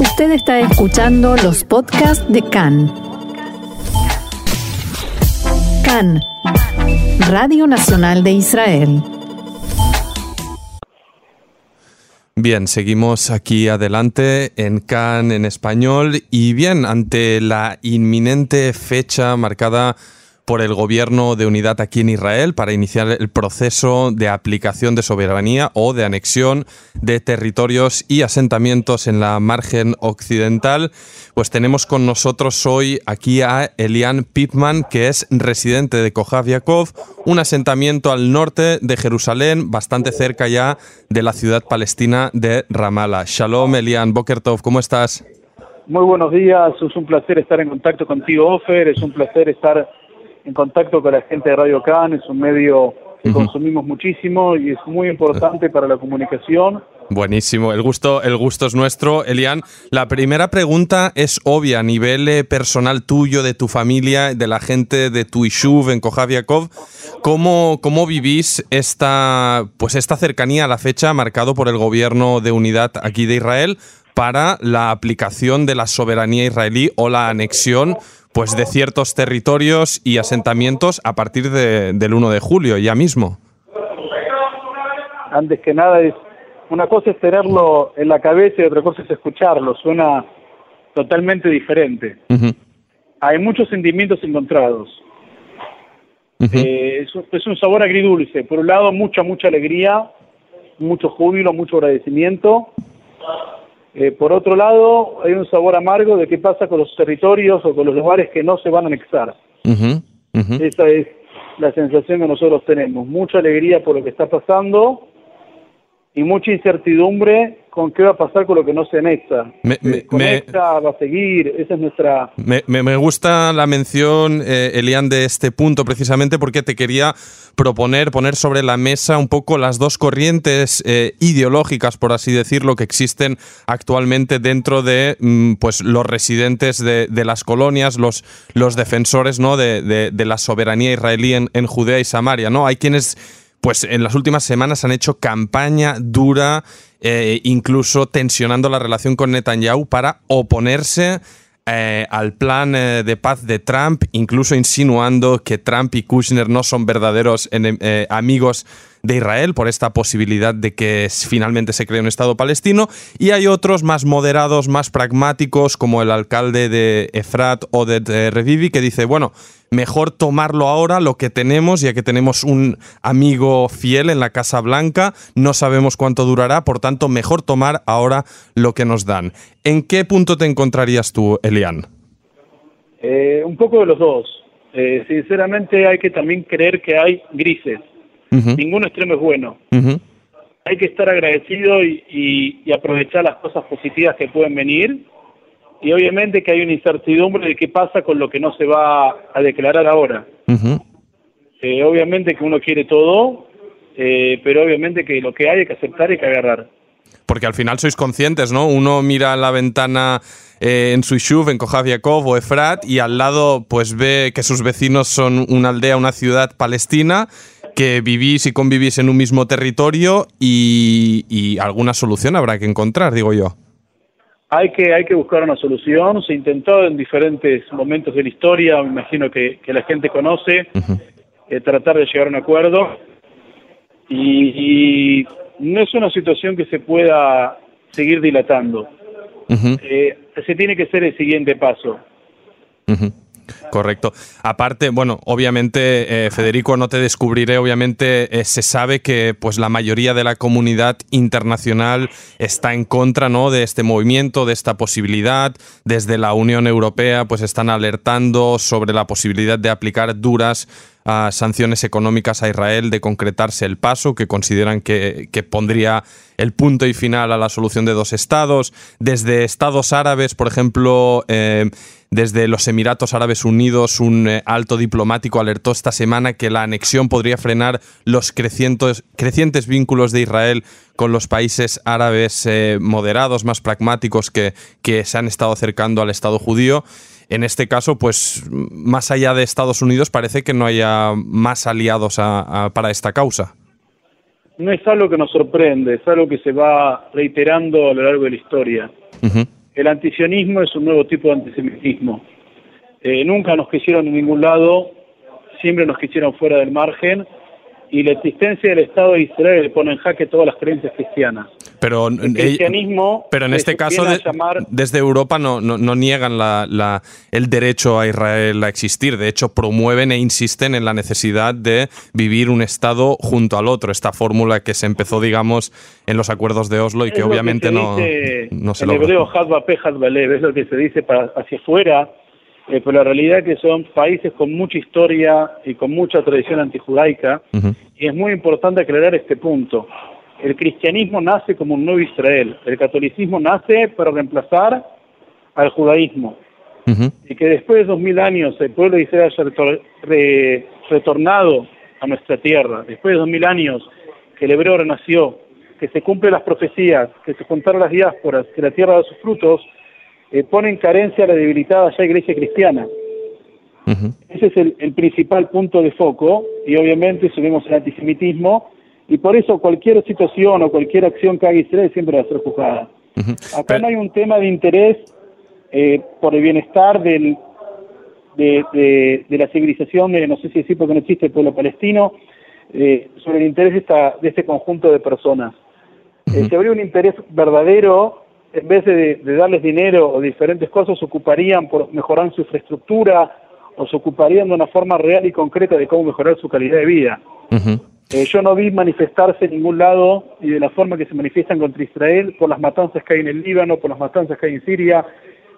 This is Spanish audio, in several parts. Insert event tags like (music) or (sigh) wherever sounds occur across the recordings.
Usted está escuchando los podcasts de CAN. CAN, Radio Nacional de Israel. Bien, seguimos aquí adelante en CAN en español y bien, ante la inminente fecha marcada por el gobierno de unidad aquí en Israel para iniciar el proceso de aplicación de soberanía o de anexión de territorios y asentamientos en la margen occidental. Pues tenemos con nosotros hoy aquí a Elian Pipman, que es residente de Kohav Yaakov, un asentamiento al norte de Jerusalén, bastante cerca ya de la ciudad palestina de Ramallah. Shalom, Elian Bokertov, ¿cómo estás? Muy buenos días, es un placer estar en contacto contigo, Ofer, es un placer estar en contacto con la gente de Radio Can, es un medio que consumimos muchísimo y es muy importante para la comunicación. Buenísimo, el gusto, el gusto es nuestro, Elian. La primera pregunta es obvia a nivel eh, personal tuyo, de tu familia, de la gente de tu Ishuv en Kojaviakov. ¿Cómo, ¿Cómo vivís esta, pues esta cercanía a la fecha marcado por el gobierno de unidad aquí de Israel para la aplicación de la soberanía israelí o la anexión pues de ciertos territorios y asentamientos a partir de, del 1 de julio, ya mismo. Antes que nada, es una cosa es tenerlo en la cabeza y otra cosa es escucharlo. Suena totalmente diferente. Hay muchos sentimientos encontrados. Eh, es, es, un sabor agridulce. Por un lado, mucha, mucha alegría, mucho júbilo, mucho agradecimiento. Eh, por otro lado, hay un sabor amargo de qué pasa con los territorios o con los lugares que no se van a anexar. Esa es la sensación que nosotros tenemos. Mucha alegría por lo que está pasando y mucha incertidumbre con qué va a pasar con lo que no se anexa. Me, va a seguir, esa es nuestra... Me, gusta la mención, eh, Elian, de este punto precisamente porque te quería proponer, poner sobre la mesa un poco las dos corrientes eh, ideológicas, por así decirlo, que existen actualmente dentro de mm, pues, los residentes de, las colonias, los, los defensores ¿no? de, la soberanía israelí en, en Judea y Samaria. ¿no? Hay quienes pues en las últimas semanas han hecho campaña dura, eh, incluso tensionando la relación con Netanyahu para oponerse eh, al plan eh, de paz de Trump, incluso insinuando que Trump y Kushner no son verdaderos amigos de Israel por esta posibilidad de que finalmente se cree un Estado palestino, y hay otros más moderados, más pragmáticos, como el alcalde de Efrat o de Revivi, que dice, bueno, mejor tomarlo ahora, lo que tenemos, ya que tenemos un amigo fiel en la Casa Blanca, no sabemos cuánto durará, por tanto, mejor tomar ahora lo que nos dan. ¿En qué punto te encontrarías tú, Elian? Eh, un poco de los dos. Eh, sinceramente hay que también creer que hay grises. Ningún extremo es bueno. Hay que estar agradecido y, aprovechar las cosas positivas que pueden venir. Y obviamente que hay una incertidumbre de qué pasa con lo que no se va a declarar ahora. Eh, obviamente que uno quiere todo, eh, pero obviamente que lo que hay, hay que aceptar y que agarrar. Porque al final sois conscientes, ¿no? Uno mira la ventana eh, en Suishuv, en Kojaviakov o Efrat, y al lado pues ve que sus vecinos son una aldea, una ciudad palestina, que vivís y convivís en un mismo territorio y, alguna solución habrá que encontrar, digo yo. Hay que, hay que buscar una solución. Se intentó en diferentes momentos de la historia, me imagino que, la gente conoce, eh, tratar de llegar a un acuerdo. Y, no es una situación que se pueda seguir dilatando. Eh, se tiene que ser el siguiente paso. Correcto. Aparte, bueno, obviamente, eh, Federico, no te descubriré, obviamente eh, se sabe que pues la mayoría de la comunidad internacional está en contra ¿no? de este movimiento, de esta posibilidad. Desde la Unión Europea pues están alertando sobre la posibilidad de aplicar duras sanciones económicas a Israel de concretarse el paso, que consideran que, pondría el punto y final a la solución de dos estados. Desde estados árabes, por ejemplo, eh, desde los Emiratos Árabes Unidos, un eh, alto diplomático alertó esta semana que la anexión podría frenar los crecientes, crecientes vínculos de Israel con los países árabes eh, moderados, más pragmáticos, que, que se han estado acercando al Estado judío. En este caso, pues más allá de Estados Unidos, parece que no haya más aliados para esta causa. No es algo que nos sorprende, es algo que se va reiterando a lo largo de la historia. el antisionismo es un nuevo tipo de antisemitismo. Eh, nunca nos quisieron en ningún lado, siempre nos quisieron fuera del margen y la existencia del Estado de Israel pone en jaque todas las creencias cristianas. Pero, el cristianismo pero en este caso, desde Europa no, no, niegan la, el derecho a Israel a existir. De hecho, promueven e insisten en la necesidad de vivir un Estado junto al otro. Esta fórmula que se empezó, digamos, en los acuerdos de Oslo y que obviamente no, no se en hebreo, es lo que se dice para, hacia afuera eh, pero la realidad es que son países con mucha historia y con mucha tradición antijudaica, y es muy importante aclarar este punto. El cristianismo nace como un nuevo Israel, el catolicismo nace para reemplazar al judaísmo, y que después de dos mil años el pueblo de Israel haya retornado a nuestra tierra, después de dos mil años que el hebreo renació, que se cumplen las profecías, que se juntaron las diásporas, que la tierra da sus frutos, eh, pone en carencia a la debilitada ya iglesia cristiana. Ese es el, principal punto de foco y obviamente subimos el antisemitismo y por eso cualquier situación o cualquier acción que haga Israel siempre va a ser juzgada. Acá no hay un tema de interés eh, por el bienestar del, de, la civilización, de, no sé si decir porque no existe el pueblo palestino, eh, sobre el interés de, esta, de este conjunto de personas. si habría un interés verdadero en vez de, darles dinero o diferentes cosas, se ocuparían por mejorar su infraestructura o se ocuparían de una forma real y concreta de cómo mejorar su calidad de vida. Eh, yo no vi manifestarse en ningún lado y de la forma que se manifiestan contra Israel por las matanzas que hay en el Líbano, por las matanzas que hay en Siria,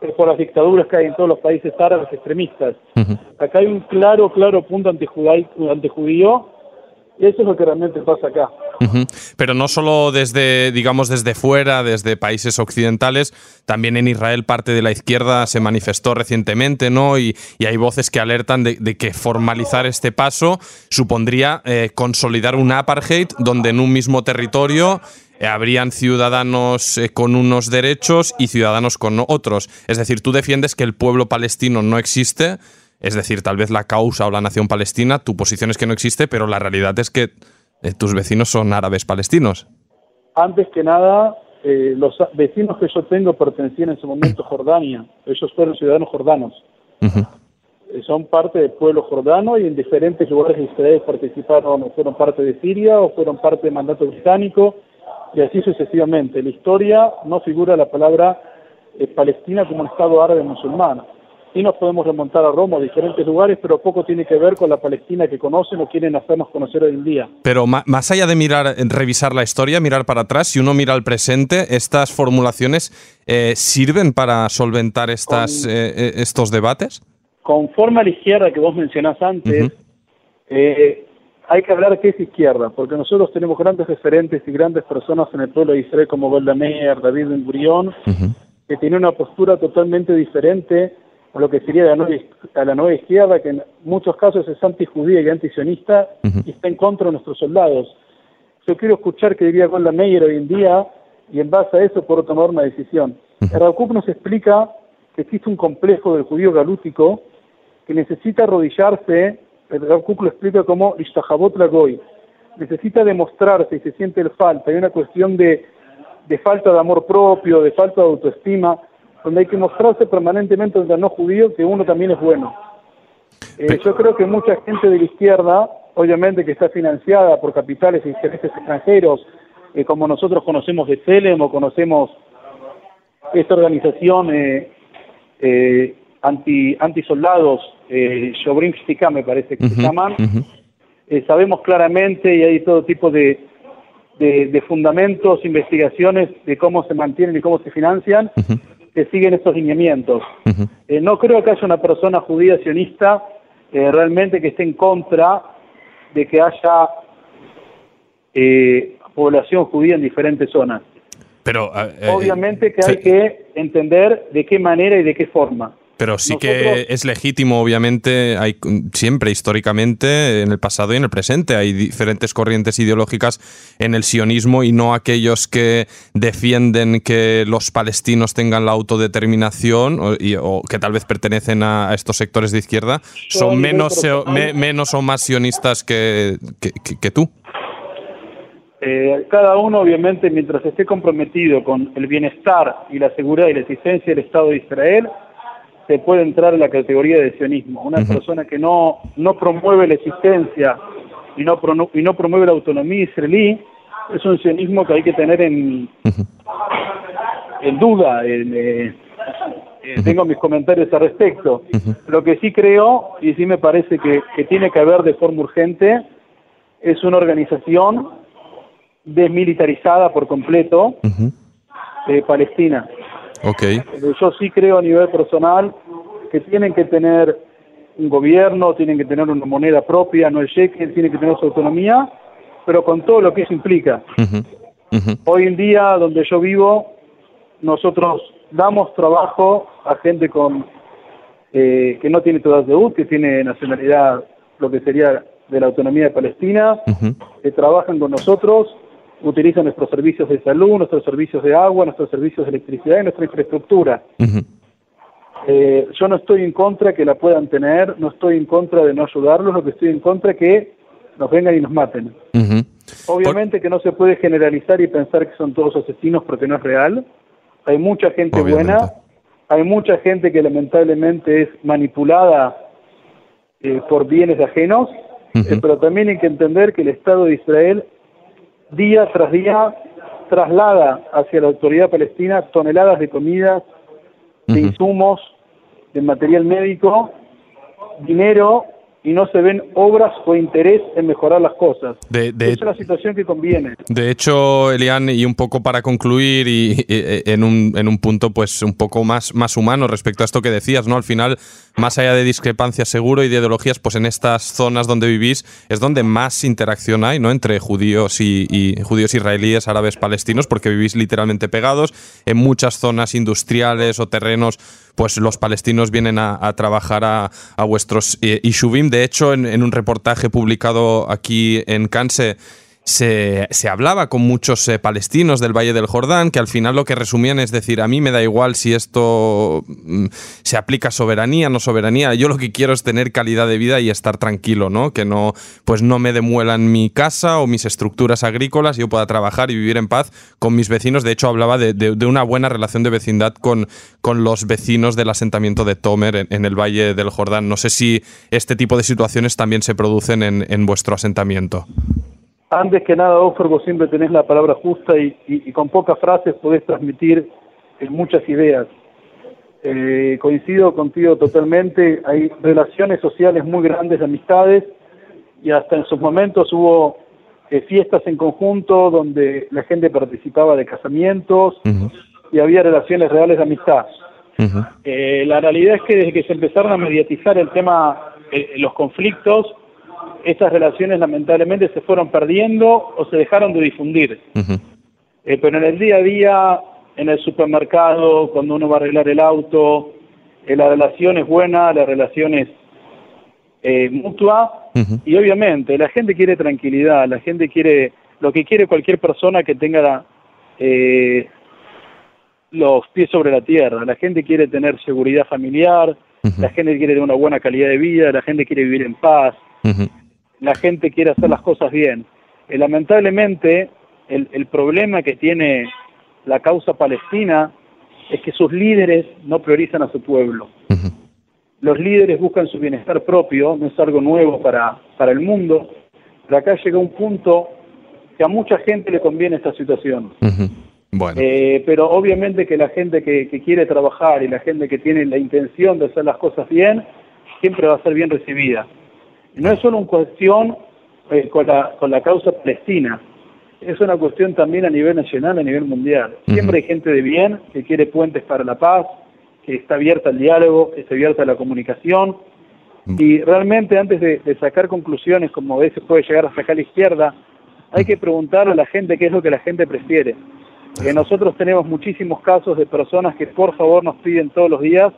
eh, por las dictaduras que hay en todos los países árabes extremistas. Acá hay un claro, claro punto antijudío eso es lo que realmente pasa acá. Pero no solo desde, digamos, desde fuera, desde países occidentales, también en Israel parte de la izquierda se manifestó recientemente, ¿no? Y, hay voces que alertan de, que formalizar este paso supondría eh, consolidar un apartheid donde en un mismo territorio eh, habrían ciudadanos eh, con unos derechos y ciudadanos con otros. Es decir, tú defiendes que el pueblo palestino no existe, es decir, tal vez la causa o la nación palestina, tu posición es que no existe, pero la realidad es que eh, tus vecinos son árabes palestinos. Antes que nada, eh, los vecinos que yo tengo pertenecían en su momento a Jordania. Ellos fueron ciudadanos jordanos. Eh, son parte del pueblo jordano y en diferentes lugares de Israel participaron o fueron parte de Siria o fueron parte del mandato británico y así sucesivamente. En la historia no figura la palabra Palestina como un Estado árabe musulmán y nos podemos remontar a Roma, a diferentes lugares, pero poco tiene que ver con la Palestina que conocen o quieren hacernos conocer hoy en día. Pero más allá de mirar, revisar la historia, mirar para atrás, si uno mira al presente, ¿estas formulaciones eh, sirven para solventar estas, eh, eh, estos debates? Conforme a la izquierda que vos mencionás antes, hay que hablar qué es izquierda, porque nosotros tenemos grandes referentes y grandes personas en el pueblo de Israel como Golda Meir, David Ben Gurión, que tienen una postura totalmente diferente lo que sería la nueva, a la nueva izquierda, que en muchos casos es antijudía y antisionista y está en contra de nuestros soldados. Yo quiero escuchar qué diría Golda Meir hoy en día y en base a eso puedo tomar una decisión. Uh nos explica que existe un complejo del judío galútico que necesita arrodillarse, el lo explica como Ishtahabot Lagoy, necesita demostrarse y se siente el falta, hay una cuestión de, de falta de amor propio, de falta de autoestima, donde hay que mostrarse permanentemente ante no judío que uno también es bueno. Eh, yo creo que mucha gente de la izquierda, obviamente que está financiada por capitales e intereses extranjeros, eh, como nosotros conocemos de Celem o conocemos esta organización eh, eh anti antisoldados, eh, me parece que se llaman, sabemos claramente y hay todo tipo de, de, fundamentos, investigaciones de cómo se mantienen y cómo se financian que siguen estos lineamientos. Eh, no creo que haya una persona judía sionista eh, realmente que esté en contra de que haya eh, población judía en diferentes zonas. Pero obviamente que hay que entender de qué manera y de qué forma. Pero sí que es legítimo, obviamente, hay siempre históricamente, en el pasado y en el presente, hay diferentes corrientes ideológicas en el sionismo y no aquellos que defienden que los palestinos tengan la autodeterminación o, que tal vez pertenecen a, estos sectores de izquierda, son menos, menos o más sionistas que, que, tú. Eh, cada uno, obviamente, mientras esté comprometido con el bienestar y la seguridad y la existencia del Estado de Israel, se puede entrar en la categoría de sionismo. Una persona que no, no promueve la existencia y no, y no promueve la autonomía israelí es un sionismo que hay que tener en, en duda. Eh, eh, tengo mis comentarios al respecto. Lo que sí creo, y sí me parece que, que tiene que haber de forma urgente, es una organización desmilitarizada por completo de Palestina. Okay. Yo sí creo a nivel personal que tienen que tener un gobierno, tienen que tener una moneda propia, no el shekel, tienen que tener su autonomía, pero con todo lo que eso implica. Hoy en día, donde yo vivo, nosotros damos trabajo a gente con eh, que no tiene todas de que tiene nacionalidad, lo que sería de la autonomía de Palestina, que trabajan con nosotros, utilizan nuestros servicios de salud, nuestros servicios de agua, nuestros servicios de electricidad y nuestra infraestructura. Eh, yo no estoy en contra que la puedan tener, no estoy en contra de no ayudarlos, lo que estoy en contra es que nos vengan y nos maten. Obviamente que no se puede generalizar y pensar que son todos asesinos porque no es real. Hay mucha gente buena, hay mucha gente que lamentablemente es manipulada eh, por bienes ajenos, eh, pero también hay que entender que el Estado de Israel día tras día traslada hacia la autoridad palestina toneladas de comidas, de insumos, de material médico, dinero y no se ven obras o interés en mejorar las cosas. De, es una situación que conviene. De hecho, Elian, y un poco para concluir y, en, un, en, un, punto pues un poco más, más humano respecto a esto que decías, ¿no? Al final, más allá de discrepancias seguro y de ideologías, pues en estas zonas donde vivís es donde más interacción hay, ¿no? Entre judíos y, y judíos israelíes, árabes, palestinos, porque vivís literalmente pegados en muchas zonas industriales o terrenos pues los palestinos vienen a, trabajar a, vuestros eh, Ishuvim. De hecho, en, en, un reportaje publicado aquí en Canse se, hablaba con muchos eh, palestinos del Valle del Jordán que al final lo que resumían es decir, a mí me da igual si esto mm, se aplica soberanía, no soberanía, yo lo que quiero es tener calidad de vida y estar tranquilo, ¿no? Que no, pues no me demuelan mi casa o mis estructuras agrícolas, yo pueda trabajar y vivir en paz con mis vecinos. De hecho, hablaba de, una buena relación de vecindad con, con los vecinos del asentamiento de Tomer en, el Valle del Jordán. No sé si este tipo de situaciones también se producen en, en vuestro asentamiento. Antes que nada, Ofer, vos siempre tenés la palabra justa y, con pocas frases podés transmitir eh, muchas ideas. Eh, coincido contigo totalmente, hay relaciones sociales muy grandes, amistades, y hasta en sus momentos hubo eh, fiestas en conjunto donde la gente participaba de casamientos y había relaciones reales de amistad. la realidad es que desde que se empezaron a mediatizar el tema, los conflictos, esas relaciones lamentablemente se fueron perdiendo o se dejaron de difundir. Eh, pero en el día a día, en el supermercado, cuando uno va a arreglar el auto, eh, la relación es buena, la relación es eh, mutua. Y obviamente la gente quiere tranquilidad, la gente quiere lo que quiere cualquier persona que tenga los pies sobre la tierra, la gente quiere tener seguridad familiar, la gente quiere tener una buena calidad de vida, la gente quiere vivir en paz la gente quiere hacer las cosas bien. Eh, lamentablemente, el, el problema que tiene la causa palestina es que sus líderes no priorizan a su pueblo. Los líderes buscan su bienestar propio, no es algo nuevo para, para el mundo, pero acá llega un punto que a mucha gente le conviene esta situación. bueno. Eh, pero obviamente que la gente que, que, quiere trabajar y la gente que tiene la intención de hacer las cosas bien, siempre va a ser bien recibida. No es solo una cuestión eh, con, la, con la causa palestina, es una cuestión también a nivel nacional, a nivel mundial. Siempre hay gente de bien que quiere puentes para la paz, que está abierta al diálogo, que está abierta a la comunicación. Mm. Y realmente antes de, sacar conclusiones, como a veces puede llegar a sacar la izquierda, hay que preguntarle a la gente qué es lo que la gente prefiere. Nosotros tenemos muchísimos casos de personas que por favor nos piden todos los días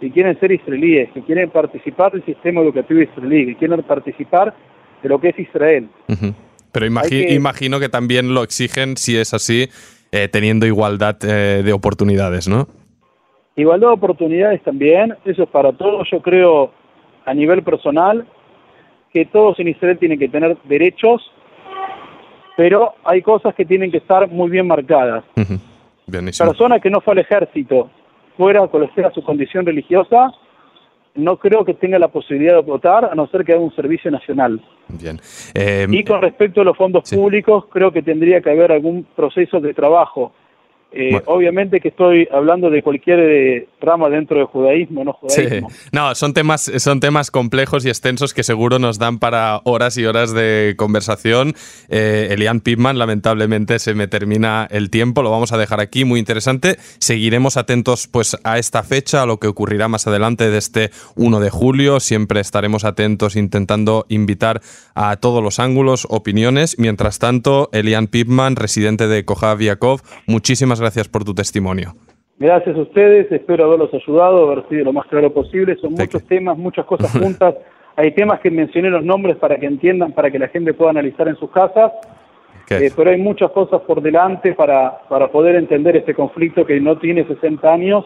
que quieren ser israelíes, que quieren participar del sistema educativo israelí, que quieren participar de lo que es Israel. Pero imagino que también lo exigen, si es así, eh, teniendo igualdad eh, de oportunidades, ¿no? Igualdad de oportunidades también, eso es para todos. Yo creo, a nivel personal, que todos en Israel tienen que tener derechos pero hay cosas que tienen que estar muy bien marcadas. Ujú. Bienísimo. Persona que no fue al ejército, fuera cual sea su condición religiosa, no creo que tenga la posibilidad de votar, a no ser que haga un servicio nacional. Bien. Eh, Y con respecto a los fondos sí. públicos, creo que tendría que haber algún proceso de trabajo. Eh, Bueno. Obviamente que estoy hablando de cualquier eh, rama dentro del judaísmo, no Sí, judaísmo. no, son temas, son temas complejos y extensos que seguro nos dan para horas y horas de conversación. Eh, Elian Pipman, lamentablemente se me termina el tiempo, lo vamos a dejar aquí, muy interesante. Seguiremos atentos pues a esta fecha, a lo que ocurrirá más adelante de este 1 de julio. Siempre estaremos atentos intentando invitar a todos los ángulos, opiniones. Mientras tanto, Elian Pipman, residente de Kojav Yakov, muchísimas gracias por tu testimonio. Gracias a ustedes, espero haberlos ayudado, haber sido lo más claro posible. Son muchos temas, muchas cosas (laughs) juntas. Hay temas que mencioné los nombres para que entiendan, para que la gente pueda analizar en sus casas. Eh, pero hay muchas cosas por delante para, para poder entender este conflicto que no tiene 60 años,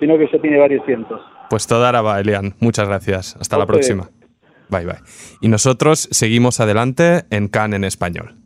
sino que ya tiene varios cientos. Pues toda va, Elian. Muchas gracias. Hasta A la próxima. Bye bye. Y nosotros seguimos adelante en CAN en español.